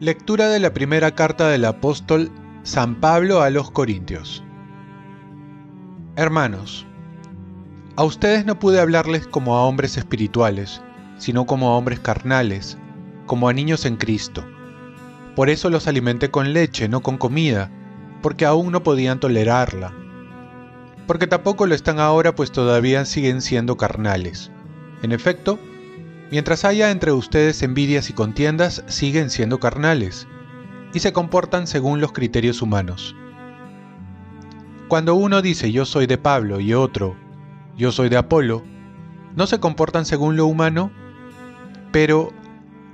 Lectura de la primera carta del apóstol San Pablo a los Corintios. Hermanos, a ustedes no pude hablarles como a hombres espirituales, sino como a hombres carnales, como a niños en Cristo. Por eso los alimenté con leche, no con comida, porque aún no podían tolerarla. Porque tampoco lo están ahora, pues todavía siguen siendo carnales. En efecto, mientras haya entre ustedes envidias y contiendas, siguen siendo carnales, y se comportan según los criterios humanos. Cuando uno dice yo soy de Pablo y otro yo soy de Apolo, no se comportan según lo humano, pero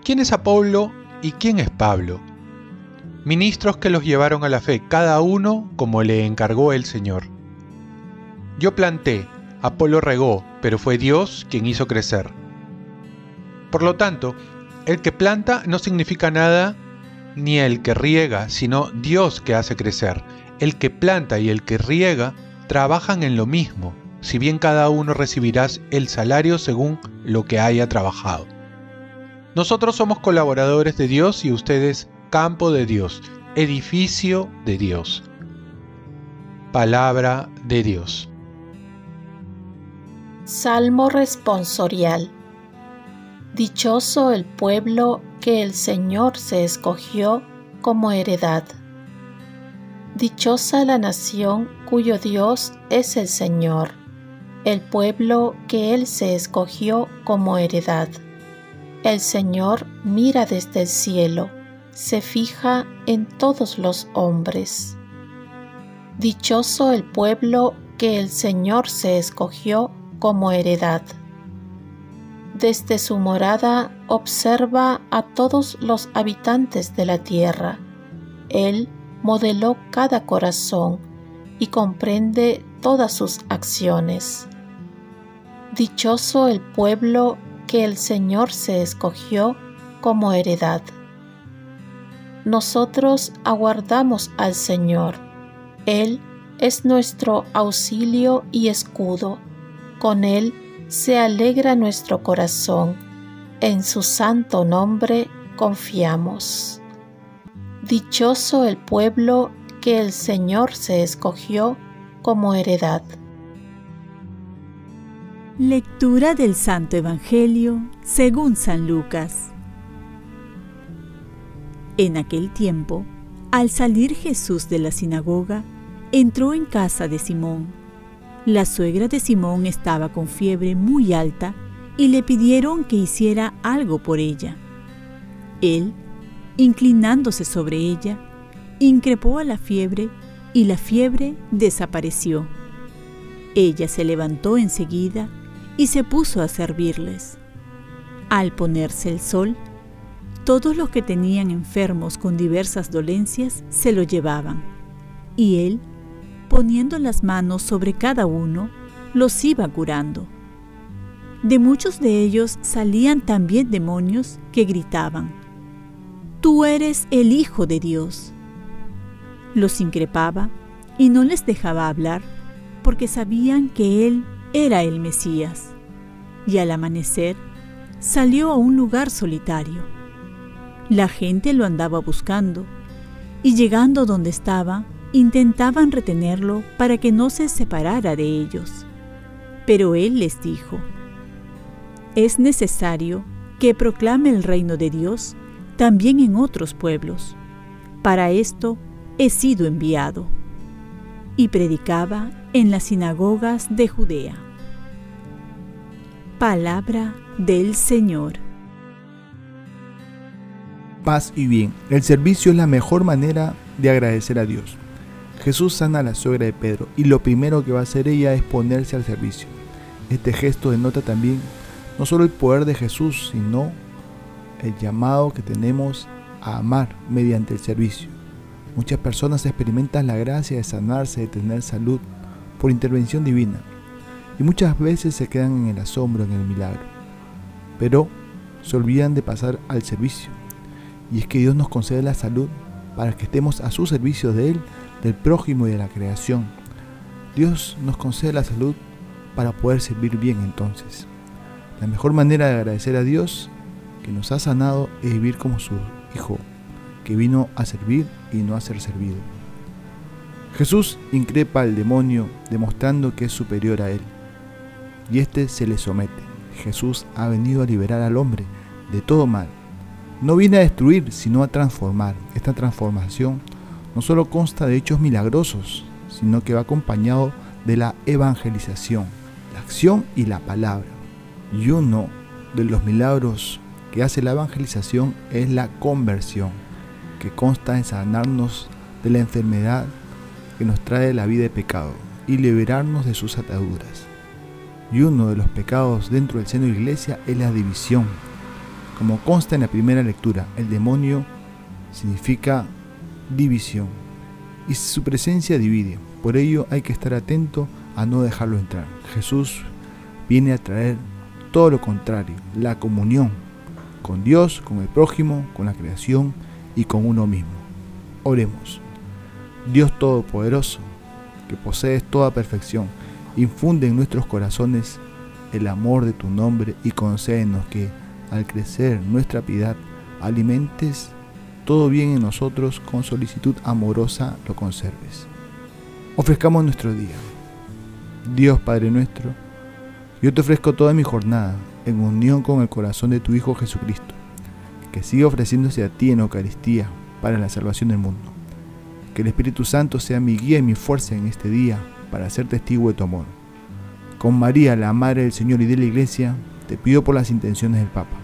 ¿quién es Apolo y quién es Pablo? Ministros que los llevaron a la fe, cada uno como le encargó el Señor. Yo planté, Apolo regó, pero fue Dios quien hizo crecer. Por lo tanto, el que planta no significa nada ni el que riega, sino Dios que hace crecer. El que planta y el que riega trabajan en lo mismo si bien cada uno recibirás el salario según lo que haya trabajado. Nosotros somos colaboradores de Dios y ustedes campo de Dios, edificio de Dios. Palabra de Dios. Salmo responsorial. Dichoso el pueblo que el Señor se escogió como heredad. Dichosa la nación cuyo Dios es el Señor el pueblo que Él se escogió como heredad. El Señor mira desde el cielo, se fija en todos los hombres. Dichoso el pueblo que el Señor se escogió como heredad. Desde su morada observa a todos los habitantes de la tierra. Él modeló cada corazón y comprende todas sus acciones. Dichoso el pueblo que el Señor se escogió como heredad. Nosotros aguardamos al Señor. Él es nuestro auxilio y escudo. Con Él se alegra nuestro corazón. En su santo nombre confiamos. Dichoso el pueblo que el Señor se escogió como heredad. Lectura del Santo Evangelio según San Lucas. En aquel tiempo, al salir Jesús de la sinagoga, entró en casa de Simón. La suegra de Simón estaba con fiebre muy alta y le pidieron que hiciera algo por ella. Él, inclinándose sobre ella, increpó a la fiebre y la fiebre desapareció. Ella se levantó enseguida y se puso a servirles. Al ponerse el sol, todos los que tenían enfermos con diversas dolencias se lo llevaban, y él, poniendo las manos sobre cada uno, los iba curando. De muchos de ellos salían también demonios que gritaban, Tú eres el Hijo de Dios. Los increpaba y no les dejaba hablar porque sabían que Él era el Mesías. Y al amanecer salió a un lugar solitario. La gente lo andaba buscando y llegando donde estaba, intentaban retenerlo para que no se separara de ellos. Pero él les dijo, es necesario que proclame el reino de Dios también en otros pueblos. Para esto he sido enviado. Y predicaba en las sinagogas de Judea. Palabra del Señor. Paz y bien. El servicio es la mejor manera de agradecer a Dios. Jesús sana a la suegra de Pedro y lo primero que va a hacer ella es ponerse al servicio. Este gesto denota también no solo el poder de Jesús, sino el llamado que tenemos a amar mediante el servicio. Muchas personas experimentan la gracia de sanarse, de tener salud por intervención divina, y muchas veces se quedan en el asombro, en el milagro, pero se olvidan de pasar al servicio. Y es que Dios nos concede la salud para que estemos a su servicio de Él, del prójimo y de la creación, Dios nos concede la salud para poder servir bien entonces. La mejor manera de agradecer a Dios que nos ha sanado es vivir como su Hijo, que vino a servir y no a ser servido. Jesús increpa al demonio demostrando que es superior a él, y éste se le somete. Jesús ha venido a liberar al hombre de todo mal. No viene a destruir, sino a transformar. Esta transformación no solo consta de hechos milagrosos, sino que va acompañado de la evangelización, la acción y la palabra. Y uno de los milagros que hace la evangelización es la conversión, que consta en sanarnos de la enfermedad que nos trae la vida de pecado y liberarnos de sus ataduras. Y uno de los pecados dentro del seno de la iglesia es la división. Como consta en la primera lectura, el demonio significa división y su presencia divide. Por ello hay que estar atento a no dejarlo entrar. Jesús viene a traer todo lo contrario, la comunión con Dios, con el prójimo, con la creación y con uno mismo. Oremos. Dios Todopoderoso, que posees toda perfección, infunde en nuestros corazones el amor de tu nombre y concédenos que, al crecer nuestra piedad, alimentes todo bien en nosotros con solicitud amorosa lo conserves. Ofrezcamos nuestro día. Dios Padre nuestro, yo te ofrezco toda mi jornada en unión con el corazón de tu Hijo Jesucristo, que siga ofreciéndose a ti en Eucaristía para la salvación del mundo. Que el Espíritu Santo sea mi guía y mi fuerza en este día para ser testigo de tu amor. Con María, la Madre del Señor y de la Iglesia, te pido por las intenciones del Papa.